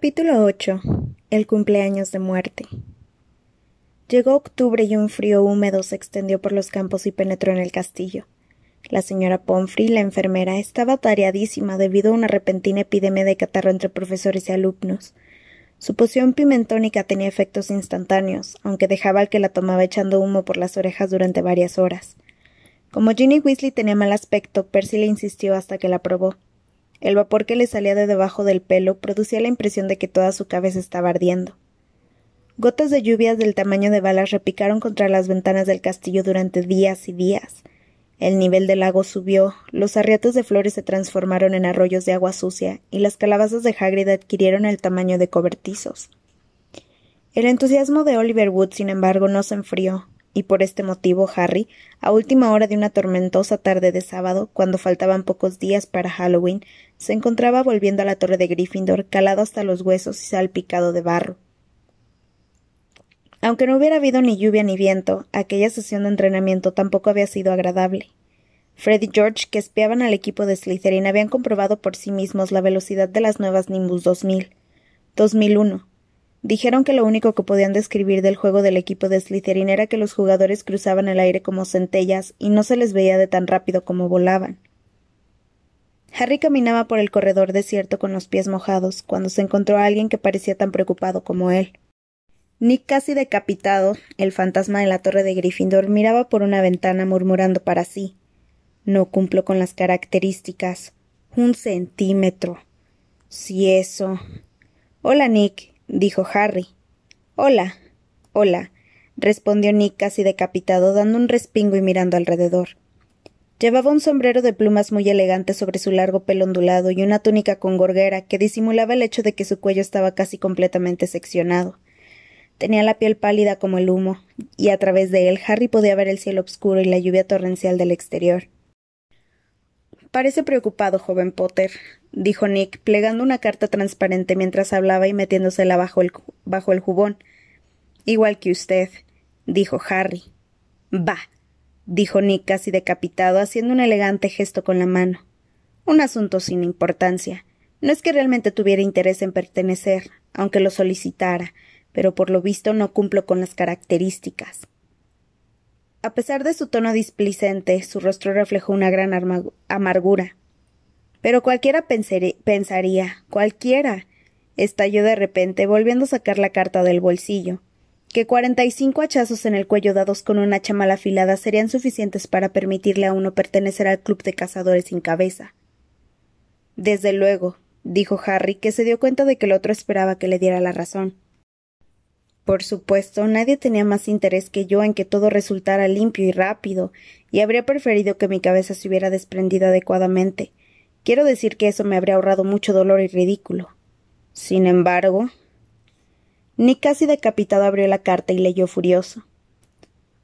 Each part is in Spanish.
Capítulo 8. El cumpleaños de muerte. Llegó octubre y un frío húmedo se extendió por los campos y penetró en el castillo. La señora Pomfrey, la enfermera, estaba tareadísima debido a una repentina epidemia de catarro entre profesores y alumnos. Su poción pimentónica tenía efectos instantáneos, aunque dejaba al que la tomaba echando humo por las orejas durante varias horas. Como Ginny Weasley tenía mal aspecto, Percy le insistió hasta que la probó. El vapor que le salía de debajo del pelo producía la impresión de que toda su cabeza estaba ardiendo. Gotas de lluvias del tamaño de balas repicaron contra las ventanas del castillo durante días y días. El nivel del lago subió, los arriatos de flores se transformaron en arroyos de agua sucia, y las calabazas de Hagrid adquirieron el tamaño de cobertizos. El entusiasmo de Oliver Wood, sin embargo, no se enfrió, y por este motivo Harry, a última hora de una tormentosa tarde de sábado, cuando faltaban pocos días para Halloween, se encontraba volviendo a la torre de Gryffindor calado hasta los huesos y salpicado de barro. Aunque no hubiera habido ni lluvia ni viento, aquella sesión de entrenamiento tampoco había sido agradable. Fred y George, que espiaban al equipo de Slytherin, habían comprobado por sí mismos la velocidad de las nuevas Nimbus 2000. 2001. Dijeron que lo único que podían describir del juego del equipo de Slytherin era que los jugadores cruzaban el aire como centellas y no se les veía de tan rápido como volaban. Harry caminaba por el corredor desierto con los pies mojados cuando se encontró a alguien que parecía tan preocupado como él. Nick casi decapitado, el fantasma de la torre de Gryffindor, miraba por una ventana murmurando para sí. No cumplo con las características. Un centímetro. Si eso. Hola, Nick, dijo Harry. Hola. Hola, respondió Nick casi decapitado, dando un respingo y mirando alrededor. Llevaba un sombrero de plumas muy elegante sobre su largo pelo ondulado y una túnica con gorguera que disimulaba el hecho de que su cuello estaba casi completamente seccionado. Tenía la piel pálida como el humo, y a través de él Harry podía ver el cielo oscuro y la lluvia torrencial del exterior. Parece preocupado, joven Potter, dijo Nick, plegando una carta transparente mientras hablaba y metiéndosela bajo el, bajo el jubón. Igual que usted, dijo Harry. Bah, dijo Nick casi decapitado, haciendo un elegante gesto con la mano. Un asunto sin importancia. No es que realmente tuviera interés en pertenecer, aunque lo solicitara, pero por lo visto no cumplo con las características. A pesar de su tono displicente, su rostro reflejó una gran amargura. Pero cualquiera pensaría, cualquiera, estalló de repente, volviendo a sacar la carta del bolsillo, que cuarenta y cinco hachazos en el cuello dados con una hacha mal afilada serían suficientes para permitirle a uno pertenecer al club de cazadores sin cabeza. Desde luego, dijo Harry, que se dio cuenta de que el otro esperaba que le diera la razón. Por supuesto, nadie tenía más interés que yo en que todo resultara limpio y rápido, y habría preferido que mi cabeza se hubiera desprendido adecuadamente. Quiero decir que eso me habría ahorrado mucho dolor y ridículo. Sin embargo. Nick casi decapitado abrió la carta y leyó furioso.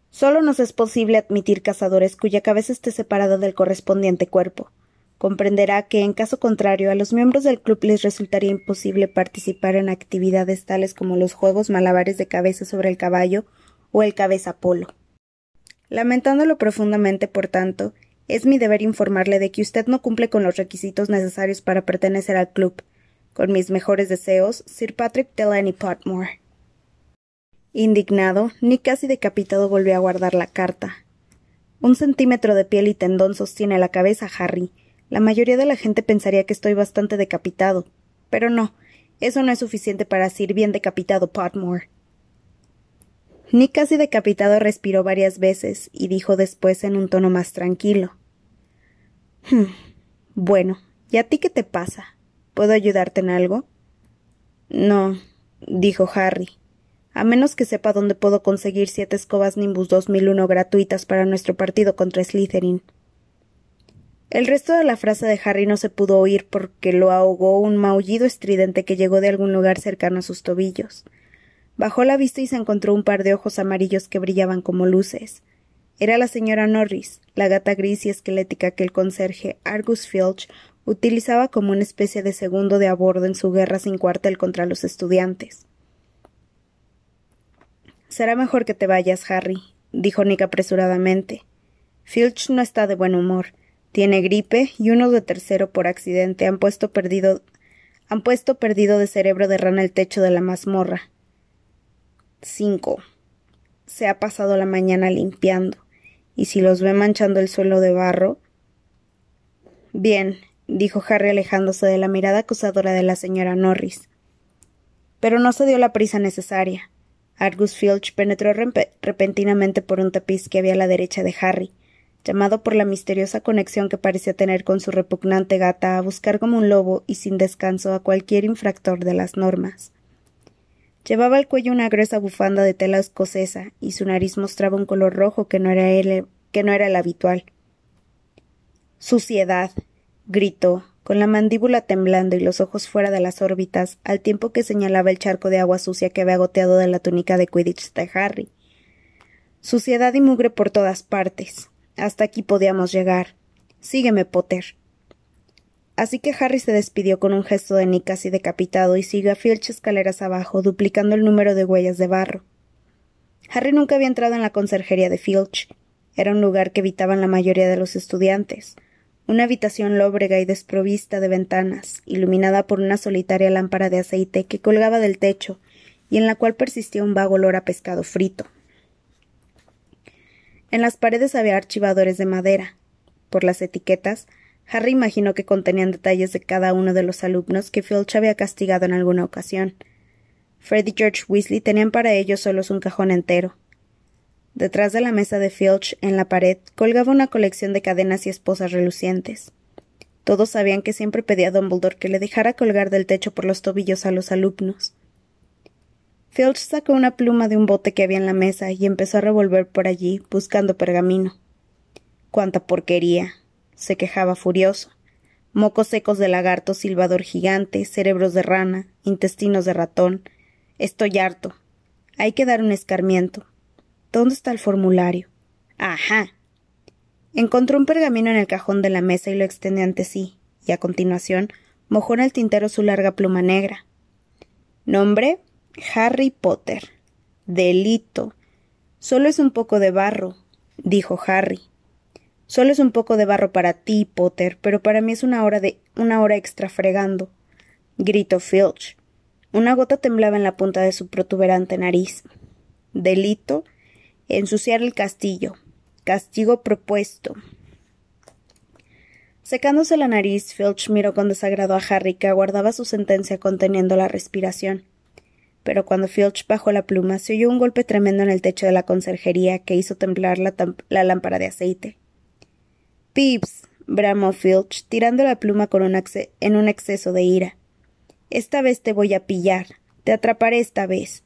Solo nos es posible admitir cazadores cuya cabeza esté separada del correspondiente cuerpo comprenderá que, en caso contrario, a los miembros del club les resultaría imposible participar en actividades tales como los juegos malabares de cabeza sobre el caballo o el cabeza polo. Lamentándolo profundamente, por tanto, es mi deber informarle de que usted no cumple con los requisitos necesarios para pertenecer al club. Con mis mejores deseos, Sir Patrick Delaney Potmore. Indignado, ni casi decapitado volvió a guardar la carta. Un centímetro de piel y tendón sostiene la cabeza, Harry, la mayoría de la gente pensaría que estoy bastante decapitado. Pero no, eso no es suficiente para decir bien decapitado Potmore. Nick casi decapitado respiró varias veces y dijo después en un tono más tranquilo. Hmm, bueno, ¿y a ti qué te pasa? ¿Puedo ayudarte en algo? No, dijo Harry, a menos que sepa dónde puedo conseguir siete escobas Nimbus 2001 gratuitas para nuestro partido contra Slytherin. El resto de la frase de Harry no se pudo oír porque lo ahogó un maullido estridente que llegó de algún lugar cercano a sus tobillos. Bajó la vista y se encontró un par de ojos amarillos que brillaban como luces. Era la señora Norris, la gata gris y esquelética que el conserje Argus Filch utilizaba como una especie de segundo de a bordo en su guerra sin cuartel contra los estudiantes. Será mejor que te vayas, Harry, dijo Nick apresuradamente. Filch no está de buen humor tiene gripe y uno de tercero por accidente han puesto perdido Han puesto perdido de cerebro de rana el techo de la mazmorra. 5. Se ha pasado la mañana limpiando, y si los ve manchando el suelo de barro. Bien, dijo Harry alejándose de la mirada acusadora de la señora Norris. Pero no se dio la prisa necesaria. Argus Filch penetró repentinamente por un tapiz que había a la derecha de Harry, llamado por la misteriosa conexión que parecía tener con su repugnante gata a buscar como un lobo y sin descanso a cualquier infractor de las normas. Llevaba al cuello una gruesa bufanda de tela escocesa y su nariz mostraba un color rojo que no era el, que no era el habitual. Suciedad, gritó, con la mandíbula temblando y los ojos fuera de las órbitas, al tiempo que señalaba el charco de agua sucia que había goteado de la túnica de Quidditch de Harry. Suciedad y mugre por todas partes. Hasta aquí podíamos llegar. Sígueme, Potter. Así que Harry se despidió con un gesto de Nick casi decapitado y siguió a Filch escaleras abajo, duplicando el número de huellas de barro. Harry nunca había entrado en la conserjería de Filch. Era un lugar que evitaban la mayoría de los estudiantes. Una habitación lóbrega y desprovista de ventanas, iluminada por una solitaria lámpara de aceite que colgaba del techo y en la cual persistía un vago olor a pescado frito. En las paredes había archivadores de madera. Por las etiquetas, Harry imaginó que contenían detalles de cada uno de los alumnos que Filch había castigado en alguna ocasión. Fred y George Weasley tenían para ellos solos un cajón entero. Detrás de la mesa de Filch, en la pared, colgaba una colección de cadenas y esposas relucientes. Todos sabían que siempre pedía a Dumbledore que le dejara colgar del techo por los tobillos a los alumnos. Filch sacó una pluma de un bote que había en la mesa y empezó a revolver por allí, buscando pergamino. ¡Cuánta porquería! se quejaba furioso. Mocos secos de lagarto, silbador gigante, cerebros de rana, intestinos de ratón. Estoy harto. Hay que dar un escarmiento. ¿Dónde está el formulario? Ajá. Encontró un pergamino en el cajón de la mesa y lo extendió ante sí, y a continuación mojó en el tintero su larga pluma negra. Nombre Harry Potter. Delito. Solo es un poco de barro, dijo Harry. Solo es un poco de barro para ti, Potter, pero para mí es una hora de una hora extra fregando. gritó Filch. Una gota temblaba en la punta de su protuberante nariz. Delito ensuciar el castillo. Castigo propuesto. Secándose la nariz, Filch miró con desagrado a Harry, que aguardaba su sentencia conteniendo la respiración. Pero cuando Filch bajó la pluma, se oyó un golpe tremendo en el techo de la conserjería que hizo temblar la, lámpara de aceite. Pips, bramó Filch, tirando la pluma con un en un exceso de ira. Esta vez te voy a pillar. Te atraparé esta vez.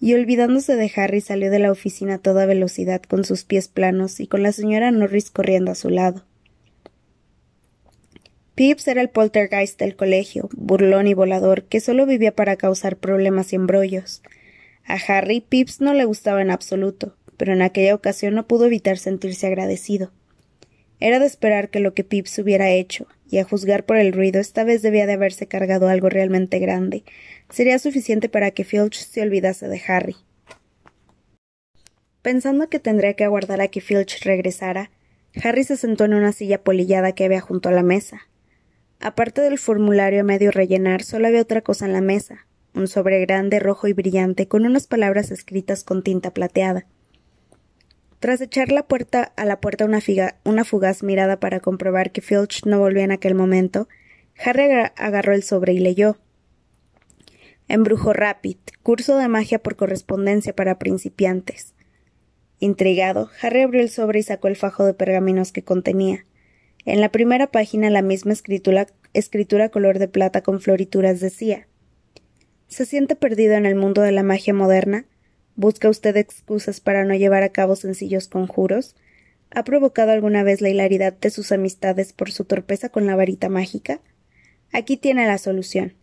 Y olvidándose de Harry salió de la oficina a toda velocidad con sus pies planos y con la señora Norris corriendo a su lado. Pips era el poltergeist del colegio, burlón y volador, que solo vivía para causar problemas y embrollos. A Harry Pips no le gustaba en absoluto, pero en aquella ocasión no pudo evitar sentirse agradecido. Era de esperar que lo que Pips hubiera hecho, y a juzgar por el ruido, esta vez debía de haberse cargado algo realmente grande. Sería suficiente para que Filch se olvidase de Harry. Pensando que tendría que aguardar a que Filch regresara, Harry se sentó en una silla polillada que había junto a la mesa. Aparte del formulario a medio rellenar, solo había otra cosa en la mesa, un sobre grande, rojo y brillante, con unas palabras escritas con tinta plateada. Tras echar la puerta a la puerta una, una fugaz mirada para comprobar que Filch no volvía en aquel momento, Harry agarró el sobre y leyó. Embrujo Rapid, curso de magia por correspondencia para principiantes. Intrigado, Harry abrió el sobre y sacó el fajo de pergaminos que contenía. En la primera página la misma escritura, escritura color de plata con florituras decía ¿Se siente perdido en el mundo de la magia moderna? ¿Busca usted excusas para no llevar a cabo sencillos conjuros? ¿Ha provocado alguna vez la hilaridad de sus amistades por su torpeza con la varita mágica? Aquí tiene la solución.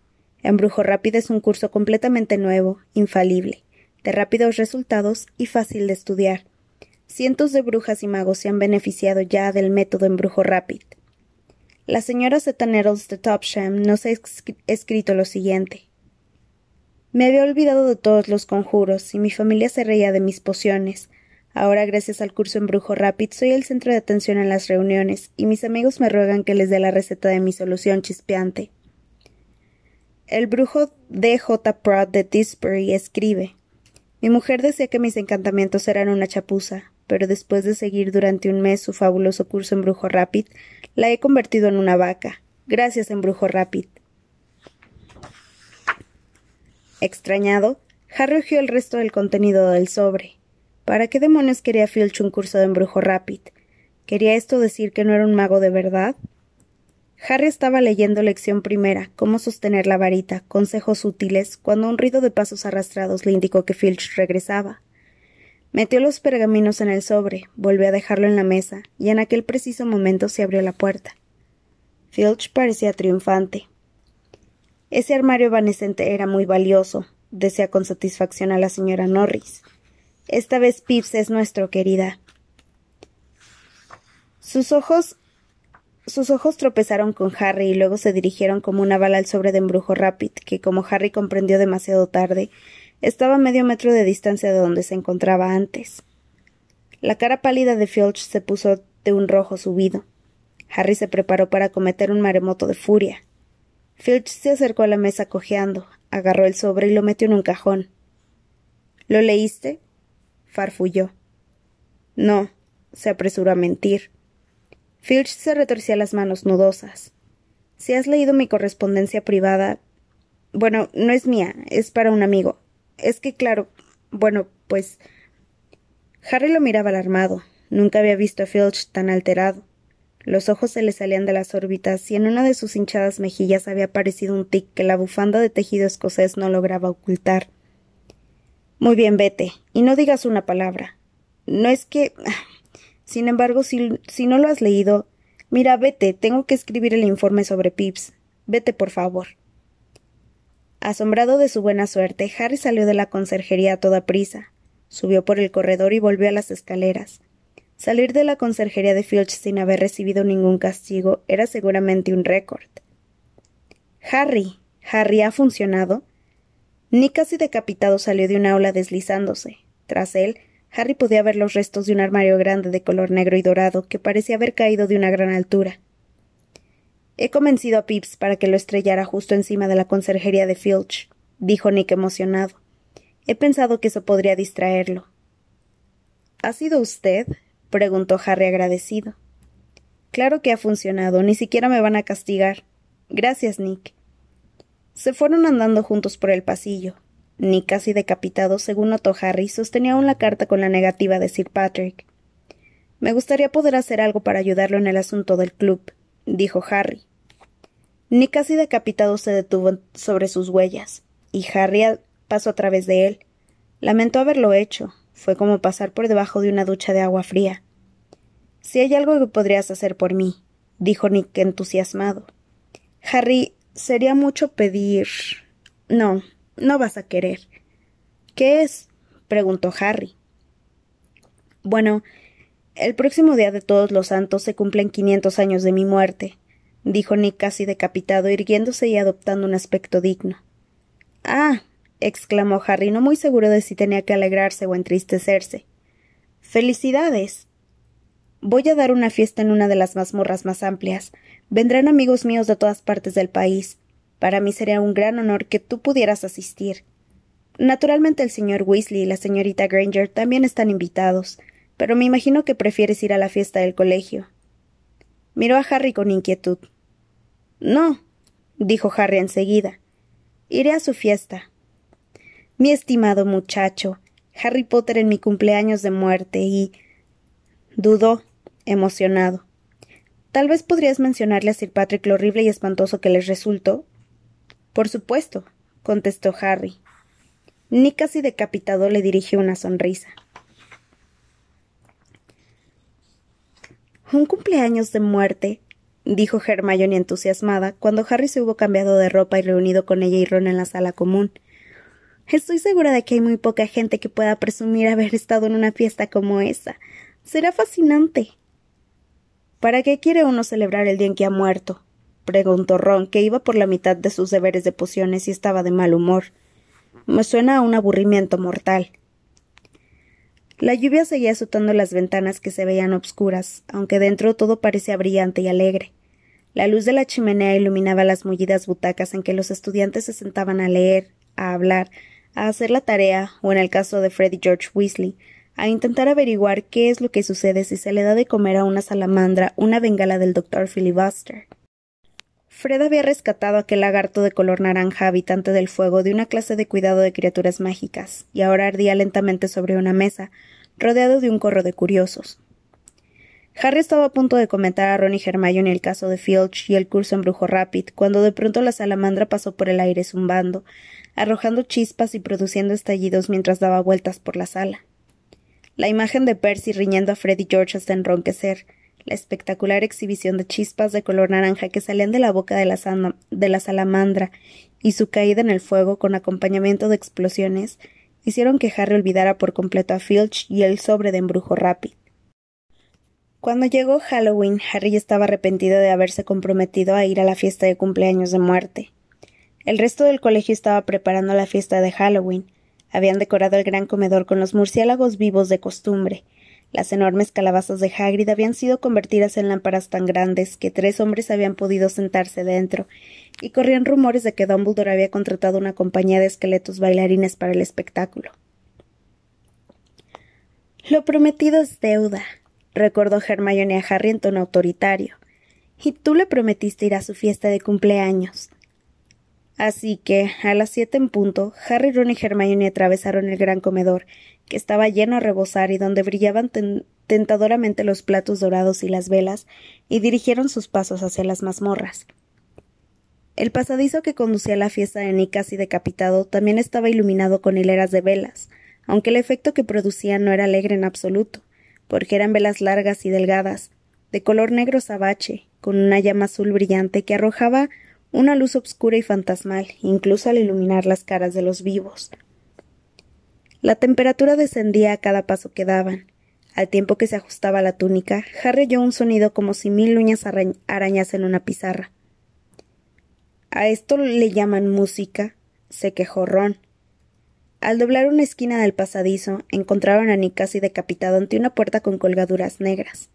Embrujo Rápido es un curso completamente nuevo, infalible, de rápidos resultados y fácil de estudiar. Cientos de brujas y magos se han beneficiado ya del método Embrujo Rápido. La señora Zeta de Topsham nos ha escrito lo siguiente. Me había olvidado de todos los conjuros, y mi familia se reía de mis pociones. Ahora, gracias al curso en Brujo Rápid, soy el centro de atención en las reuniones, y mis amigos me ruegan que les dé la receta de mi solución chispeante. El brujo D. J. Pratt de Tisbury escribe Mi mujer decía que mis encantamientos eran una chapuza, pero después de seguir durante un mes su fabuloso curso en brujo rápid, la he convertido en una vaca. Gracias, embrujo rápid. Extrañado, Harry ojeó el resto del contenido del sobre. ¿Para qué demonios quería Filch un curso de embrujo rápid? ¿Quería esto decir que no era un mago de verdad? Harry estaba leyendo lección primera, cómo sostener la varita, consejos útiles, cuando un ruido de pasos arrastrados le indicó que Filch regresaba. Metió los pergaminos en el sobre, volvió a dejarlo en la mesa, y en aquel preciso momento se abrió la puerta. Filch parecía triunfante. Ese armario evanescente era muy valioso, decía con satisfacción a la señora Norris. Esta vez Pips es nuestro, querida. Sus ojos sus ojos tropezaron con Harry y luego se dirigieron como una bala al sobre de embrujo Rapid, que, como Harry comprendió demasiado tarde, estaba a medio metro de distancia de donde se encontraba antes. La cara pálida de Filch se puso de un rojo subido. Harry se preparó para cometer un maremoto de furia. Filch se acercó a la mesa cojeando, agarró el sobre y lo metió en un cajón. ¿Lo leíste? farfulló. No, se apresuró a mentir. Filch se retorcía las manos nudosas. Si has leído mi correspondencia privada. Bueno, no es mía, es para un amigo. Es que, claro. Bueno, pues. Harry lo miraba alarmado. Nunca había visto a Filch tan alterado. Los ojos se le salían de las órbitas y en una de sus hinchadas mejillas había aparecido un tic que la bufanda de tejido escocés no lograba ocultar. Muy bien, vete, y no digas una palabra. No es que. Sin embargo, si, si no lo has leído, mira, vete, tengo que escribir el informe sobre Pips. Vete, por favor. Asombrado de su buena suerte, Harry salió de la conserjería a toda prisa. Subió por el corredor y volvió a las escaleras. Salir de la conserjería de Filch sin haber recibido ningún castigo era seguramente un récord. Harry. Harry ha funcionado. Nick casi decapitado salió de un aula deslizándose. Tras él, Harry podía ver los restos de un armario grande de color negro y dorado que parecía haber caído de una gran altura. He convencido a Pips para que lo estrellara justo encima de la conserjería de Filch, dijo Nick emocionado. He pensado que eso podría distraerlo. ¿Ha sido usted? preguntó Harry agradecido. Claro que ha funcionado, ni siquiera me van a castigar. Gracias, Nick. Se fueron andando juntos por el pasillo ni casi decapitado, según notó Harry, sostenía aún la carta con la negativa de Sir Patrick. Me gustaría poder hacer algo para ayudarlo en el asunto del club, dijo Harry. Ni casi decapitado se detuvo sobre sus huellas, y Harry pasó a través de él. Lamentó haberlo hecho. Fue como pasar por debajo de una ducha de agua fría. Si hay algo que podrías hacer por mí, dijo Nick entusiasmado. Harry, sería mucho pedir. No, no vas a querer. ¿Qué es? preguntó Harry. Bueno, el próximo día de todos los santos se cumplen quinientos años de mi muerte, dijo Nick casi decapitado, irguiéndose y adoptando un aspecto digno. Ah, exclamó Harry, no muy seguro de si tenía que alegrarse o entristecerse. Felicidades. Voy a dar una fiesta en una de las mazmorras más amplias. Vendrán amigos míos de todas partes del país. Para mí sería un gran honor que tú pudieras asistir. Naturalmente el señor Weasley y la señorita Granger también están invitados, pero me imagino que prefieres ir a la fiesta del colegio. Miró a Harry con inquietud. No, dijo Harry enseguida. Iré a su fiesta. Mi estimado muchacho, Harry Potter en mi cumpleaños de muerte y. dudó, emocionado. Tal vez podrías mencionarle a Sir Patrick lo horrible y espantoso que les resultó, por supuesto, contestó Harry. Nick casi decapitado le dirigió una sonrisa. Un cumpleaños de muerte, dijo Hermione entusiasmada, cuando Harry se hubo cambiado de ropa y reunido con ella y Ron en la sala común. Estoy segura de que hay muy poca gente que pueda presumir haber estado en una fiesta como esa. Será fascinante. ¿Para qué quiere uno celebrar el día en que ha muerto? preguntó Ron, que iba por la mitad de sus deberes de pociones y estaba de mal humor. Me suena a un aburrimiento mortal. La lluvia seguía azotando las ventanas que se veían obscuras, aunque dentro todo parecía brillante y alegre. La luz de la chimenea iluminaba las mullidas butacas en que los estudiantes se sentaban a leer, a hablar, a hacer la tarea, o en el caso de Freddy George Weasley, a intentar averiguar qué es lo que sucede si se le da de comer a una salamandra una bengala del doctor Filibuster. Fred había rescatado a aquel lagarto de color naranja habitante del fuego de una clase de cuidado de criaturas mágicas, y ahora ardía lentamente sobre una mesa, rodeado de un corro de curiosos. Harry estaba a punto de comentar a Ron y Hermione el caso de Filch y el curso en Brujo Rapid, cuando de pronto la salamandra pasó por el aire zumbando, arrojando chispas y produciendo estallidos mientras daba vueltas por la sala. La imagen de Percy riñendo a Freddy George hasta enronquecer, la espectacular exhibición de chispas de color naranja que salían de la boca de la, salamandra y su caída en el fuego con acompañamiento de explosiones hicieron que Harry olvidara por completo a Filch y el sobre de embrujo Rapid. Cuando llegó Halloween, Harry estaba arrepentido de haberse comprometido a ir a la fiesta de cumpleaños de muerte. El resto del colegio estaba preparando la fiesta de Halloween. Habían decorado el gran comedor con los murciélagos vivos de costumbre. Las enormes calabazas de Hagrid habían sido convertidas en lámparas tan grandes que tres hombres habían podido sentarse dentro, y corrían rumores de que Dumbledore había contratado una compañía de esqueletos bailarines para el espectáculo. Lo prometido es deuda, recordó Hermione a Harry en tono autoritario. Y tú le prometiste ir a su fiesta de cumpleaños. Así que, a las siete en punto, Harry, Ron y Hermione atravesaron el gran comedor, que estaba lleno a rebosar y donde brillaban tentadoramente los platos dorados y las velas, y dirigieron sus pasos hacia las mazmorras. El pasadizo que conducía a la fiesta de Nick casi decapitado también estaba iluminado con hileras de velas, aunque el efecto que producía no era alegre en absoluto porque eran velas largas y delgadas, de color negro sabache, con una llama azul brillante que arrojaba una luz obscura y fantasmal, incluso al iluminar las caras de los vivos. La temperatura descendía a cada paso que daban. Al tiempo que se ajustaba la túnica, Harry un sonido como si mil uñas arañasen una pizarra. ¿A esto le llaman música? se quejó Ron. Al doblar una esquina del pasadizo, encontraron a Nick casi decapitado ante una puerta con colgaduras negras.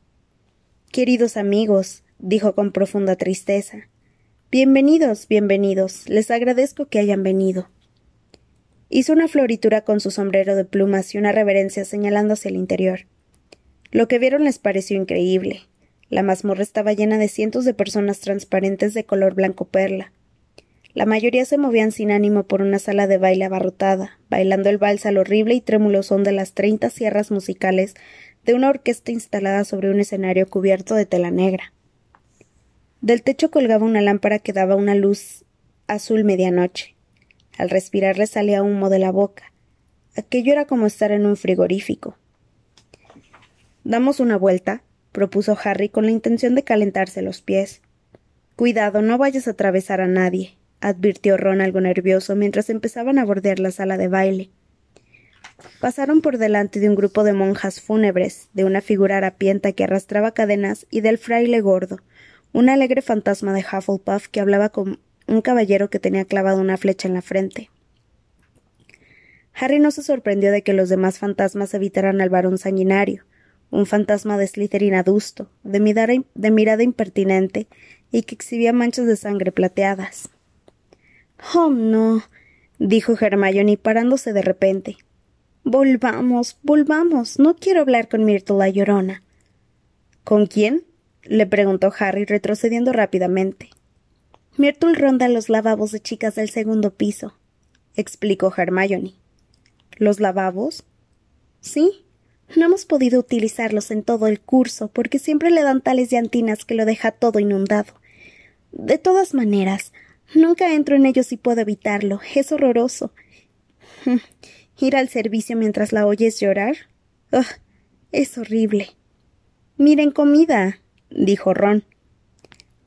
Queridos amigos, dijo con profunda tristeza. Bienvenidos, bienvenidos. Les agradezco que hayan venido. Hizo una floritura con su sombrero de plumas y una reverencia señalando hacia el interior. Lo que vieron les pareció increíble. La mazmorra estaba llena de cientos de personas transparentes de color blanco perla, la mayoría se movían sin ánimo por una sala de baile abarrotada, bailando el vals al horrible y trémulo son de las treinta sierras musicales de una orquesta instalada sobre un escenario cubierto de tela negra. Del techo colgaba una lámpara que daba una luz azul medianoche. Al respirar le salía humo de la boca. Aquello era como estar en un frigorífico. Damos una vuelta, propuso Harry con la intención de calentarse los pies. Cuidado, no vayas a atravesar a nadie advirtió Ron algo nervioso mientras empezaban a bordear la sala de baile. Pasaron por delante de un grupo de monjas fúnebres, de una figura harapienta que arrastraba cadenas y del fraile gordo, un alegre fantasma de Hufflepuff que hablaba con un caballero que tenía clavado una flecha en la frente. Harry no se sorprendió de que los demás fantasmas evitaran al varón sanguinario, un fantasma de Slytherin adusto, de mirada, de mirada impertinente y que exhibía manchas de sangre plateadas. Oh, no, dijo Hermione parándose de repente. Volvamos, volvamos. No quiero hablar con Myrtle la llorona. ¿Con quién? Le preguntó Harry, retrocediendo rápidamente. Myrtle ronda los lavabos de chicas del segundo piso, explicó Hermione. ¿Los lavabos? Sí. No hemos podido utilizarlos en todo el curso, porque siempre le dan tales llantinas que lo deja todo inundado. De todas maneras, Nunca entro en ellos si puedo evitarlo. Es horroroso. Ir al servicio mientras la oyes llorar. es horrible. Miren comida, dijo Ron.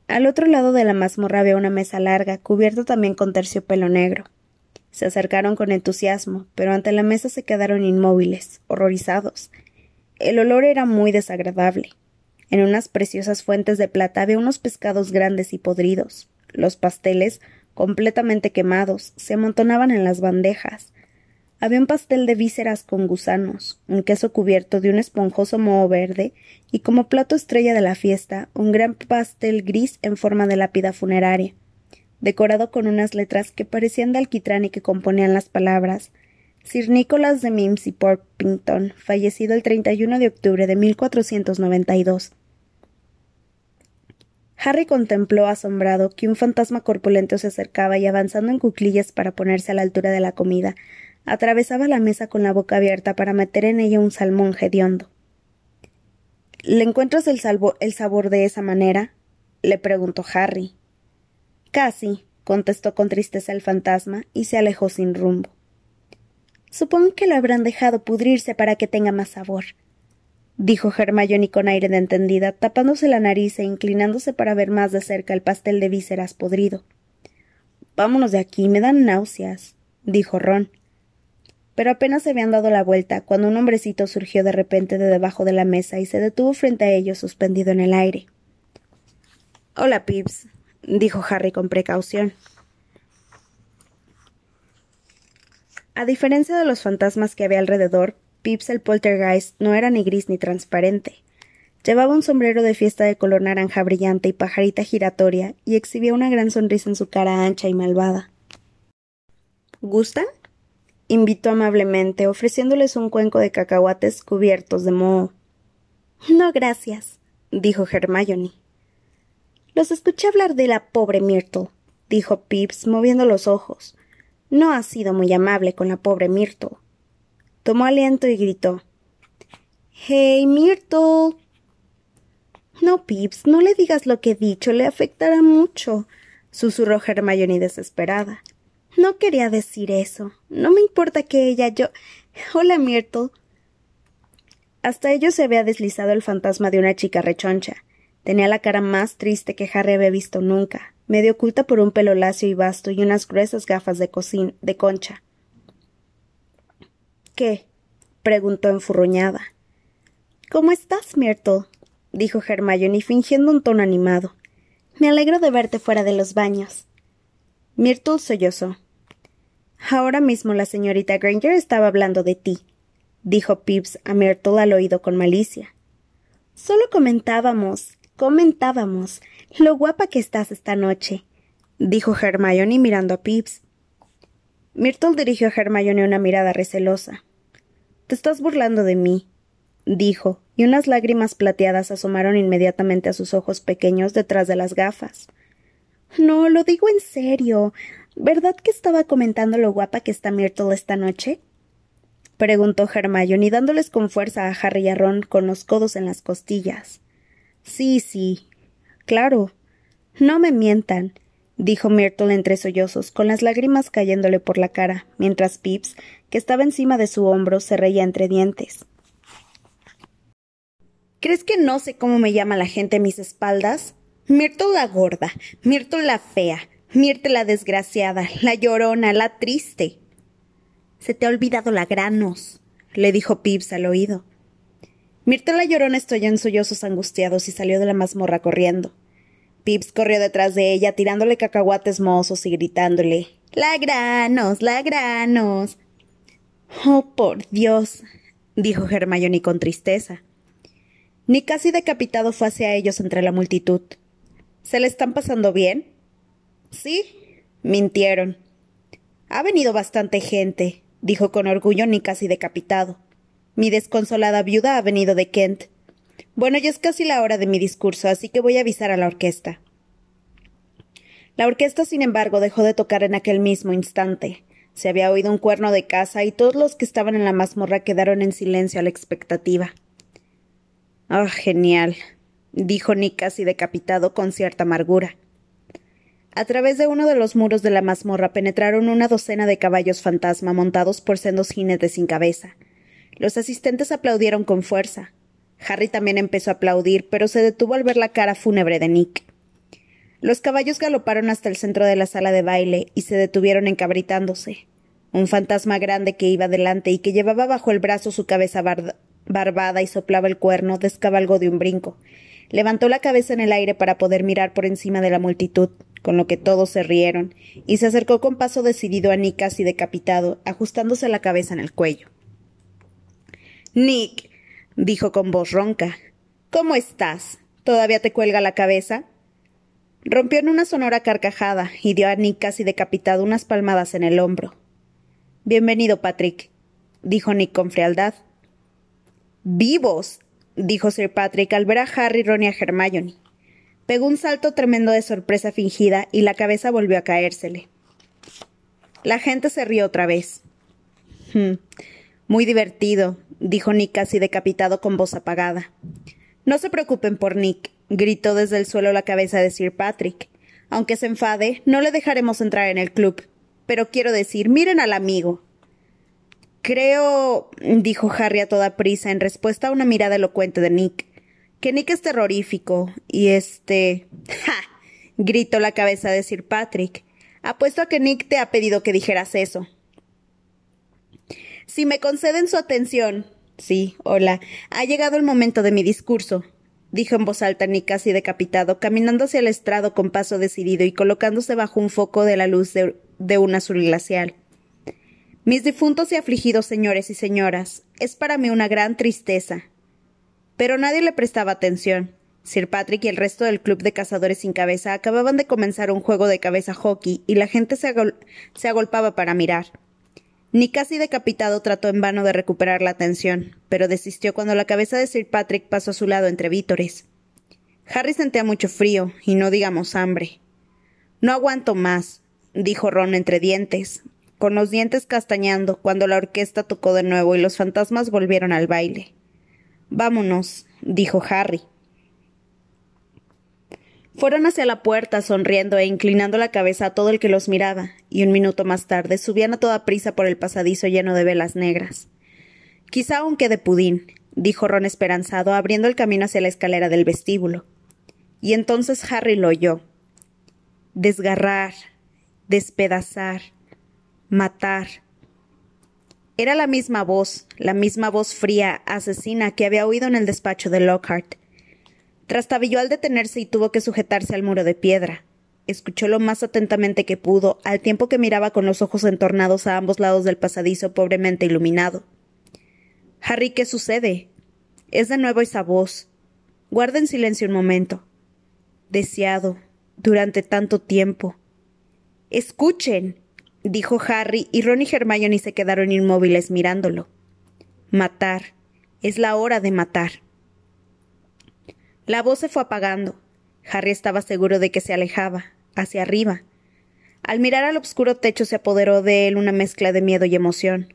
Al otro lado de la mazmorra había una mesa larga, cubierta también con terciopelo negro. Se acercaron con entusiasmo, pero ante la mesa se quedaron inmóviles, horrorizados. El olor era muy desagradable. En unas preciosas fuentes de plata había unos pescados grandes y podridos, los pasteles, completamente quemados, se amontonaban en las bandejas. Había un pastel de vísceras con gusanos, un queso cubierto de un esponjoso moho verde y como plato estrella de la fiesta, un gran pastel gris en forma de lápida funeraria, decorado con unas letras que parecían de alquitrán y que componían las palabras Sir Nicholas de Mims y Porpington, fallecido el 31 de octubre de 1492. Harry contempló asombrado que un fantasma corpulento se acercaba y avanzando en cuclillas para ponerse a la altura de la comida, atravesaba la mesa con la boca abierta para meter en ella un salmón hediondo. ¿Le encuentras el, el sabor de esa manera? le preguntó Harry. Casi, contestó con tristeza el fantasma y se alejó sin rumbo. Supongo que lo habrán dejado pudrirse para que tenga más sabor, dijo Hermione con aire de entendida, tapándose la nariz e inclinándose para ver más de cerca el pastel de vísceras podrido. Vámonos de aquí, me dan náuseas, dijo Ron pero apenas se habían dado la vuelta cuando un hombrecito surgió de repente de debajo de la mesa y se detuvo frente a ellos suspendido en el aire. Hola, Pips, dijo Harry con precaución. A diferencia de los fantasmas que había alrededor, Pips el poltergeist no era ni gris ni transparente. Llevaba un sombrero de fiesta de color naranja brillante y pajarita giratoria y exhibía una gran sonrisa en su cara ancha y malvada. ¿Gustan? Invitó amablemente, ofreciéndoles un cuenco de cacahuates cubiertos de moho. No, gracias, dijo Hermione. Los escuché hablar de la pobre Myrtle, dijo Pips, moviendo los ojos. No ha sido muy amable con la pobre Myrtle. Tomó aliento y gritó. Hey, Myrtle. No, Pips, no le digas lo que he dicho, le afectará mucho, susurró Hermione desesperada. No quería decir eso. No me importa que ella yo. Hola, Myrtle. Hasta ellos se había deslizado el fantasma de una chica rechoncha. Tenía la cara más triste que Harry había visto nunca, medio oculta por un pelo lacio y vasto y unas gruesas gafas de cocina de concha. ¿Qué? preguntó enfurruñada. ¿Cómo estás, Myrtle? dijo Hermione fingiendo un tono animado. Me alegro de verte fuera de los baños. Myrtle sollozó. Ahora mismo la señorita Granger estaba hablando de ti, dijo Pips a Myrtle al oído con malicia. Solo comentábamos, comentábamos, lo guapa que estás esta noche, dijo Hermione mirando a Pips. Myrtle dirigió a Hermione una mirada recelosa. Te estás burlando de mí, dijo, y unas lágrimas plateadas asomaron inmediatamente a sus ojos pequeños detrás de las gafas. No, lo digo en serio. ¿Verdad que estaba comentando lo guapa que está Myrtle esta noche? preguntó Hermione dándoles con fuerza a Harry y a Ron con los codos en las costillas. Sí, sí. Claro. No me mientan, dijo Myrtle entre sollozos, con las lágrimas cayéndole por la cara, mientras Pips, que estaba encima de su hombro, se reía entre dientes. ¿Crees que no sé cómo me llama la gente a mis espaldas? Myrtle la gorda, Myrtle la fea, Myrtle la desgraciada, la llorona, la triste. Se te ha olvidado la granos, le dijo Pips al oído. Myrtle la llorona estoy en sollozos angustiados y salió de la mazmorra corriendo. Pips corrió detrás de ella, tirándole cacahuates mozos y gritándole La granos, la granos. Oh, por Dios, dijo Hermione con tristeza. Ni casi decapitado fue hacia ellos entre la multitud. ¿Se le están pasando bien? Sí, mintieron. Ha venido bastante gente, dijo con orgullo ni casi decapitado. Mi desconsolada viuda ha venido de Kent. Bueno, ya es casi la hora de mi discurso, así que voy a avisar a la orquesta. La orquesta, sin embargo, dejó de tocar en aquel mismo instante. Se había oído un cuerno de caza y todos los que estaban en la mazmorra quedaron en silencio a la expectativa. Ah, genial, dijo Nick casi decapitado con cierta amargura. A través de uno de los muros de la mazmorra penetraron una docena de caballos fantasma montados por sendos jinetes sin cabeza. Los asistentes aplaudieron con fuerza. Harry también empezó a aplaudir, pero se detuvo al ver la cara fúnebre de Nick. Los caballos galoparon hasta el centro de la sala de baile y se detuvieron encabritándose. Un fantasma grande que iba delante y que llevaba bajo el brazo su cabeza barbada y soplaba el cuerno descabalgó de un brinco, Levantó la cabeza en el aire para poder mirar por encima de la multitud, con lo que todos se rieron, y se acercó con paso decidido a Nick casi decapitado, ajustándose la cabeza en el cuello. Nick, dijo con voz ronca, ¿cómo estás? ¿Todavía te cuelga la cabeza? Rompió en una sonora carcajada y dio a Nick casi decapitado unas palmadas en el hombro. Bienvenido, Patrick, dijo Nick con frialdad. ¡Vivos! Dijo Sir Patrick al ver a Harry, Ron y a Hermione. Pegó un salto tremendo de sorpresa fingida y la cabeza volvió a caérsele. La gente se rió otra vez. Hmm, muy divertido, dijo Nick casi decapitado con voz apagada. No se preocupen por Nick, gritó desde el suelo la cabeza de Sir Patrick. Aunque se enfade, no le dejaremos entrar en el club. Pero quiero decir, miren al amigo. Creo, dijo Harry a toda prisa en respuesta a una mirada elocuente de Nick, que Nick es terrorífico y este. ¡Ja! gritó la cabeza de Sir Patrick. Apuesto a que Nick te ha pedido que dijeras eso. Si me conceden su atención. Sí, hola. Ha llegado el momento de mi discurso, dijo en voz alta Nick casi decapitado, caminando hacia el estrado con paso decidido y colocándose bajo un foco de la luz de, de un azul glacial. Mis difuntos y afligidos señores y señoras, es para mí una gran tristeza. Pero nadie le prestaba atención. Sir Patrick y el resto del club de cazadores sin cabeza acababan de comenzar un juego de cabeza hockey y la gente se, se agolpaba para mirar. Ni casi decapitado trató en vano de recuperar la atención, pero desistió cuando la cabeza de Sir Patrick pasó a su lado entre vítores. Harry sentía mucho frío, y no digamos hambre. No aguanto más, dijo Ron entre dientes, con los dientes castañando cuando la orquesta tocó de nuevo y los fantasmas volvieron al baile. Vámonos, dijo Harry. Fueron hacia la puerta, sonriendo e inclinando la cabeza a todo el que los miraba, y un minuto más tarde subían a toda prisa por el pasadizo lleno de velas negras. Quizá aún quede pudín, dijo Ron esperanzado, abriendo el camino hacia la escalera del vestíbulo. Y entonces Harry lo oyó. Desgarrar, despedazar, matar. Era la misma voz, la misma voz fría, asesina que había oído en el despacho de Lockhart. Trastabilló al detenerse y tuvo que sujetarse al muro de piedra. Escuchó lo más atentamente que pudo, al tiempo que miraba con los ojos entornados a ambos lados del pasadizo pobremente iluminado. Harry, ¿qué sucede? Es de nuevo esa voz. Guarden silencio un momento. Deseado, durante tanto tiempo. Escuchen dijo Harry, y Ron y Hermione se quedaron inmóviles mirándolo. Matar. Es la hora de matar. La voz se fue apagando. Harry estaba seguro de que se alejaba, hacia arriba. Al mirar al oscuro techo se apoderó de él una mezcla de miedo y emoción.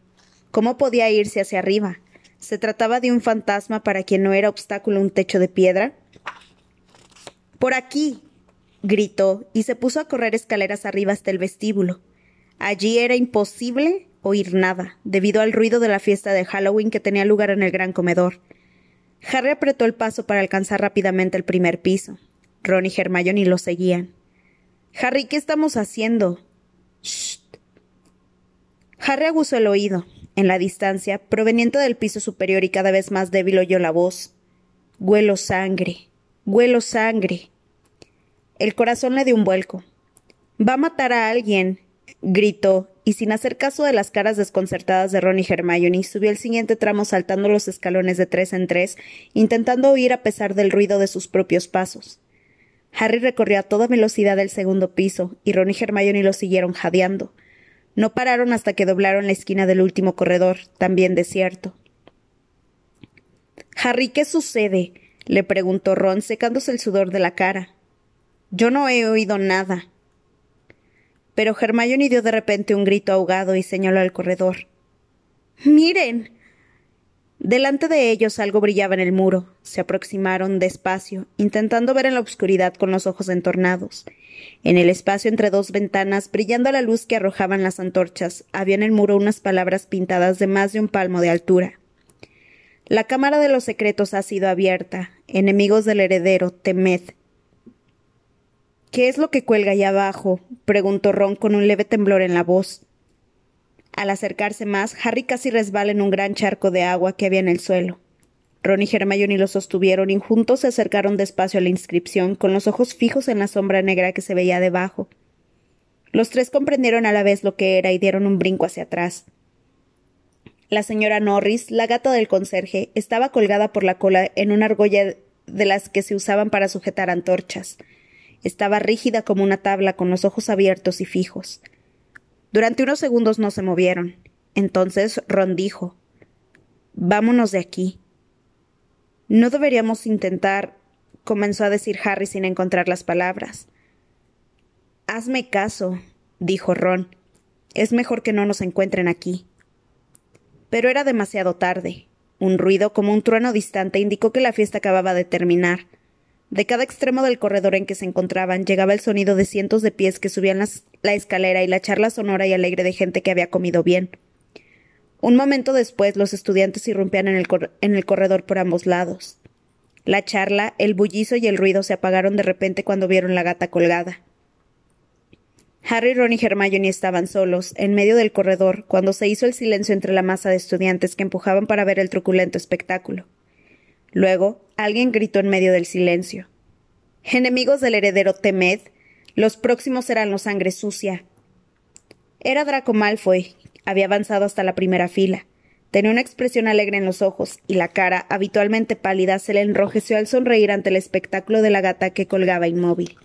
¿Cómo podía irse hacia arriba? ¿Se trataba de un fantasma para quien no era obstáculo un techo de piedra? Por aquí. gritó, y se puso a correr escaleras arriba hasta el vestíbulo. Allí era imposible oír nada, debido al ruido de la fiesta de Halloween que tenía lugar en el gran comedor. Harry apretó el paso para alcanzar rápidamente el primer piso. Ron y Hermione lo seguían. Harry, ¿qué estamos haciendo? Shh. Harry aguzó el oído. En la distancia, proveniente del piso superior y cada vez más débil, oyó la voz. Huelo sangre. Huelo sangre. El corazón le dio un vuelco. Va a matar a alguien, gritó, y sin hacer caso de las caras desconcertadas de Ron y Hermione, subió el siguiente tramo saltando los escalones de tres en tres, intentando oír a pesar del ruido de sus propios pasos. Harry recorrió a toda velocidad el segundo piso, y Ron y Hermione lo siguieron jadeando. No pararon hasta que doblaron la esquina del último corredor, también desierto. Harry, ¿qué sucede? le preguntó Ron, secándose el sudor de la cara. Yo no he oído nada, pero Hermione dio de repente un grito ahogado y señaló al corredor. Miren. Delante de ellos algo brillaba en el muro. Se aproximaron despacio, intentando ver en la oscuridad con los ojos entornados. En el espacio entre dos ventanas, brillando a la luz que arrojaban las antorchas, había en el muro unas palabras pintadas de más de un palmo de altura. La cámara de los secretos ha sido abierta. Enemigos del heredero, temed. ¿Qué es lo que cuelga allá abajo? preguntó Ron con un leve temblor en la voz. Al acercarse más, Harry casi resbala en un gran charco de agua que había en el suelo. Ron y Hermione lo sostuvieron y juntos se acercaron despacio a la inscripción, con los ojos fijos en la sombra negra que se veía debajo. Los tres comprendieron a la vez lo que era y dieron un brinco hacia atrás. La señora Norris, la gata del conserje, estaba colgada por la cola en una argolla de las que se usaban para sujetar antorchas. Estaba rígida como una tabla, con los ojos abiertos y fijos. Durante unos segundos no se movieron. Entonces Ron dijo Vámonos de aquí. No deberíamos intentar comenzó a decir Harry sin encontrar las palabras. Hazme caso, dijo Ron. Es mejor que no nos encuentren aquí. Pero era demasiado tarde. Un ruido como un trueno distante indicó que la fiesta acababa de terminar. De cada extremo del corredor en que se encontraban llegaba el sonido de cientos de pies que subían la escalera y la charla sonora y alegre de gente que había comido bien. Un momento después los estudiantes irrumpían en el, corredor por ambos lados. La charla, el bullizo y el ruido se apagaron de repente cuando vieron la gata colgada. Harry, Ron y Hermione estaban solos, en medio del corredor, cuando se hizo el silencio entre la masa de estudiantes que empujaban para ver el truculento espectáculo. Luego, alguien gritó en medio del silencio. Enemigos del heredero Temed, los próximos serán los sangre sucia. Era Draco Malfoy, había avanzado hasta la primera fila. Tenía una expresión alegre en los ojos, y la cara, habitualmente pálida, se le enrojeció al sonreír ante el espectáculo de la gata que colgaba inmóvil.